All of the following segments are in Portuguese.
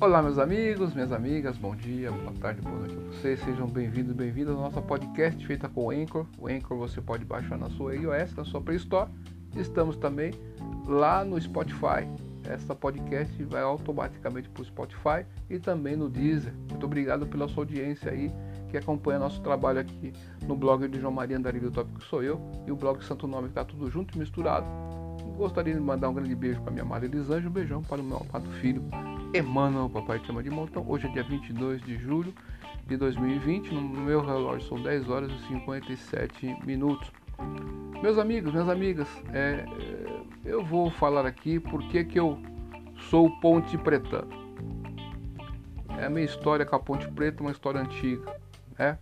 Olá, meus amigos, minhas amigas, bom dia, boa tarde, boa noite a vocês. Sejam bem-vindos, bem-vindas ao nosso podcast feita com o Anchor. O Anchor você pode baixar na sua iOS, na sua Play Store. Estamos também lá no Spotify. Essa podcast vai automaticamente para o Spotify e também no Deezer. Muito obrigado pela sua audiência aí que acompanha nosso trabalho aqui no blog de João Maria Andarilho do Tópico Sou Eu e o blog Santo Nome, que está tudo junto e misturado. Gostaria de mandar um grande beijo para minha amada Elisângela, um beijão para o meu amado filho Emmanuel, papai chama de montão. Hoje é dia 22 de julho de 2020. No meu relógio são 10 horas e 57 minutos. Meus amigos, minhas amigas, é, é, eu vou falar aqui porque que eu sou ponte pretano. É a minha história com a Ponte Preta, uma história antiga, né?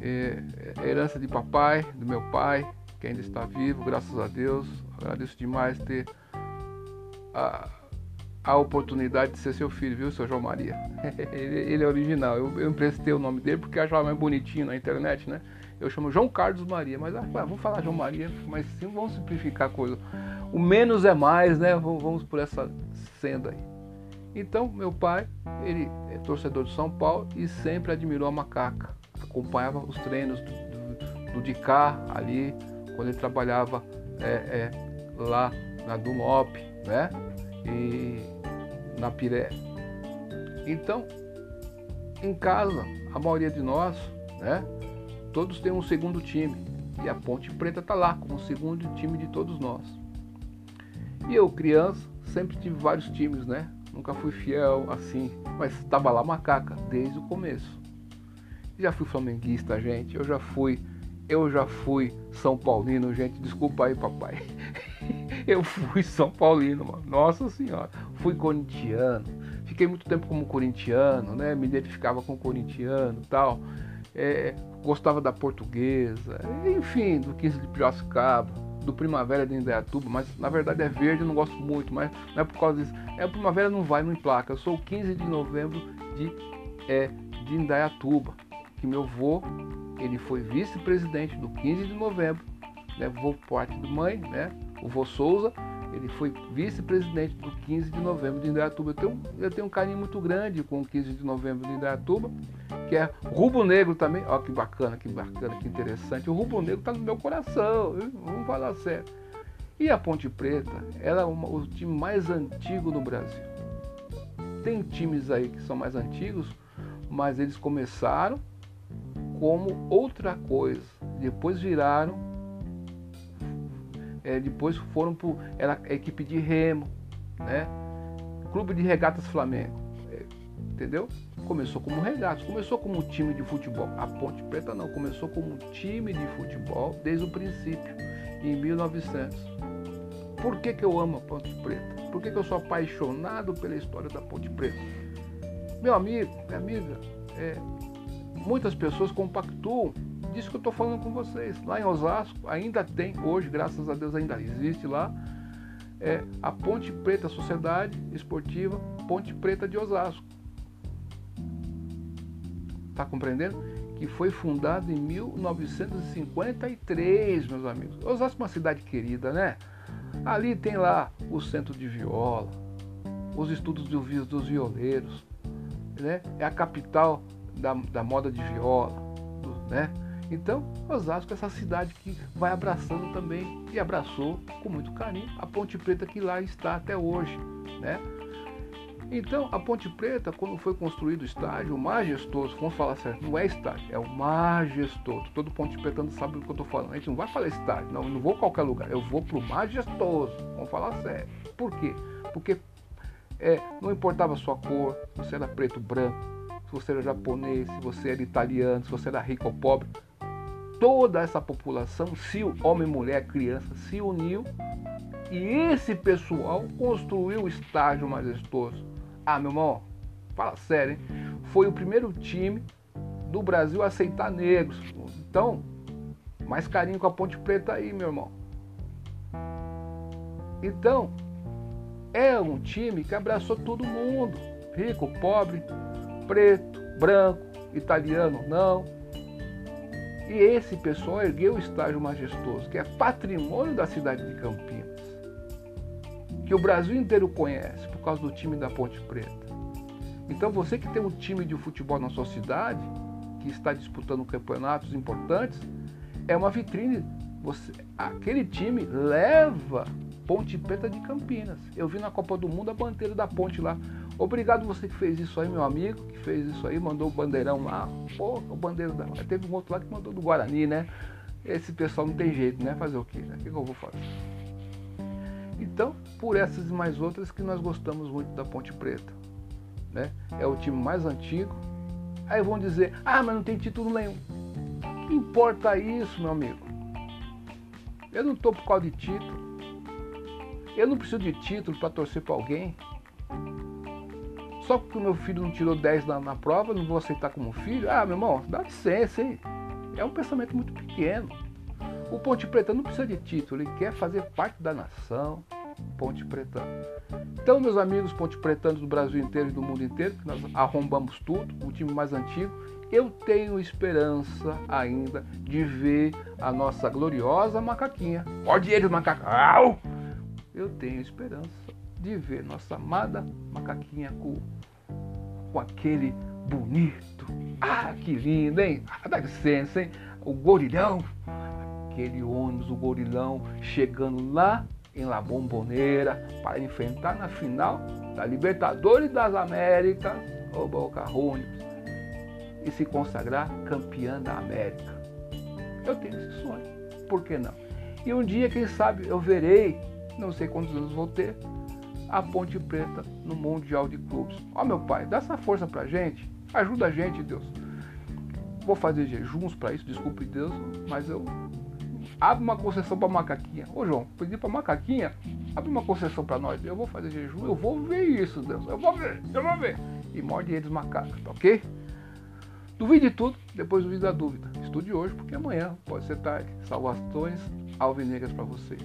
É, é herança de papai, do meu pai, que ainda está vivo, graças a Deus. Agradeço demais ter a, a oportunidade de ser seu filho, viu, seu João Maria? ele, ele, é original. Eu, eu emprestei o nome dele porque achava mais bonitinho na internet, né? Eu chamo João Carlos Maria, mas ah, vamos falar João Maria, mas sim, vamos simplificar a coisa. O menos é mais, né? Vamos, vamos por essa senda aí. Então, meu pai, ele é torcedor de São Paulo e sempre admirou a macaca. Acompanhava os treinos do, do, do Dicá ali, quando ele trabalhava é, é, lá na Dunlop, né? E na Piré. Então, em casa, a maioria de nós, né? Todos têm um segundo time. E a Ponte Preta está lá como o segundo time de todos nós. E eu, criança, sempre tive vários times, né? Nunca fui fiel assim, mas estava lá macaca desde o começo. Já fui flamenguista, gente. Eu já fui, eu já fui São Paulino, gente. Desculpa aí, papai. eu fui São Paulino, mano. Nossa senhora. Fui corintiano. Fiquei muito tempo como corintiano, né? Me identificava com corintiano tal. É, gostava da portuguesa, enfim, do 15 de Piracicaba, do Primavera de Indaiatuba, mas na verdade é verde, eu não gosto muito, mas não é por causa disso. É o Primavera não vai, não emplaca. Eu sou o 15 de novembro de, é, de Indaiatuba, que meu avô, ele foi vice-presidente do 15 de novembro, né? Vô parte do mãe, né? O vô Souza, ele foi vice-presidente do 15 de novembro de Indaiatuba. Eu tenho, eu tenho um carinho muito grande com o 15 de novembro de Indaiatuba, que é Rubro Negro também. Olha que bacana, que bacana, que interessante. O Rubro Negro está no meu coração, vamos falar sério. E a Ponte Preta, ela é uma, o time mais antigo do Brasil. Tem times aí que são mais antigos, mas eles começaram como outra coisa. Depois viraram é, depois foram para a equipe de remo, né? Clube de Regatas Flamengo, é, entendeu? Começou como regatas, começou como time de futebol. A Ponte Preta não, começou como time de futebol desde o princípio, em 1900. Por que, que eu amo a Ponte Preta? Por que, que eu sou apaixonado pela história da Ponte Preta? Meu amigo, minha amiga, é, muitas pessoas compactuam disso que eu estou falando com vocês. Lá em Osasco ainda tem, hoje, graças a Deus, ainda existe lá, é a Ponte Preta Sociedade Esportiva Ponte Preta de Osasco. Tá compreendendo? Que foi fundada em 1953, meus amigos. Osasco é uma cidade querida, né? Ali tem lá o centro de viola, os estudos dos violeiros, né? É a capital da, da moda de viola, né? Então, Osasco é essa cidade que vai abraçando também e abraçou com muito carinho a Ponte Preta que lá está até hoje, né? Então, a Ponte Preta, quando foi construído o estádio, o majestoso, vamos falar certo, não é estádio, é o majestoso. Todo Ponte Pretano sabe do que eu estou falando. A gente não vai falar estádio, não, não vou a qualquer lugar, eu vou para o majestoso. Vamos falar sério. Por quê? Porque é, não importava a sua cor, se você era preto ou branco, se você era japonês, se você era italiano, se você era rico ou pobre, toda essa população, se homem, mulher, criança, se uniu e esse pessoal construiu o estádio majestoso. Ah, meu irmão, fala sério, hein? Foi o primeiro time do Brasil a aceitar negros. Então, mais carinho com a Ponte Preta aí, meu irmão. Então, é um time que abraçou todo mundo. Rico, pobre, preto, branco, italiano, não, e esse pessoal ergueu o estágio majestoso, que é patrimônio da cidade de Campinas, que o Brasil inteiro conhece por causa do time da Ponte Preta. Então você que tem um time de futebol na sua cidade, que está disputando campeonatos importantes, é uma vitrine. Você, aquele time leva Ponte Preta de Campinas. Eu vi na Copa do Mundo a bandeira da ponte lá. Obrigado você que fez isso aí, meu amigo, que fez isso aí, mandou o bandeirão lá. Pô, o bandeiro da. Teve um outro lá que mandou do Guarani, né? Esse pessoal não tem jeito, né? Fazer o quê? Né? O que, que eu vou fazer? Então, por essas e mais outras que nós gostamos muito da Ponte Preta. Né? É o time mais antigo. Aí vão dizer, ah, mas não tem título nenhum. Que importa isso, meu amigo? Eu não estou por causa de título. Eu não preciso de título para torcer para alguém. Só porque o meu filho não tirou 10 na, na prova, não vou aceitar como filho. Ah, meu irmão, dá licença, hein? É um pensamento muito pequeno. O Ponte Preta não precisa de título, ele quer fazer parte da nação. Ponte Preta. Então, meus amigos ponte pretanos do Brasil inteiro e do mundo inteiro, nós arrombamos tudo, o time mais antigo, eu tenho esperança ainda de ver a nossa gloriosa macaquinha. Pode ele, macacão! Eu tenho esperança de ver nossa amada macaquinha com, com aquele bonito. Ah, que lindo, hein? Ah, dá licença, hein? O gorilhão. Aquele ônibus, o gorilhão, chegando lá em La Bombonera para enfrentar na final da Libertadores das Américas o Boca Juniors e se consagrar campeã da América. Eu tenho esse sonho, por que não? E um dia, quem sabe, eu verei, não sei quantos anos vou ter, a Ponte Preta no Mundial de Clubes. Ó meu pai, dá essa força pra gente, ajuda a gente, Deus. Vou fazer jejuns para isso, desculpe Deus, mas eu abre uma concessão para macaquinha. Ô João, pedi para macaquinha, abre uma concessão para nós. Eu vou fazer jejum, eu vou ver isso, Deus. Eu vou ver, eu vou ver. E morde eles macacos, tá ok? Duvide tudo, depois duvide da dúvida. Estude hoje, porque amanhã pode ser tarde. Salvações alvinegras para vocês.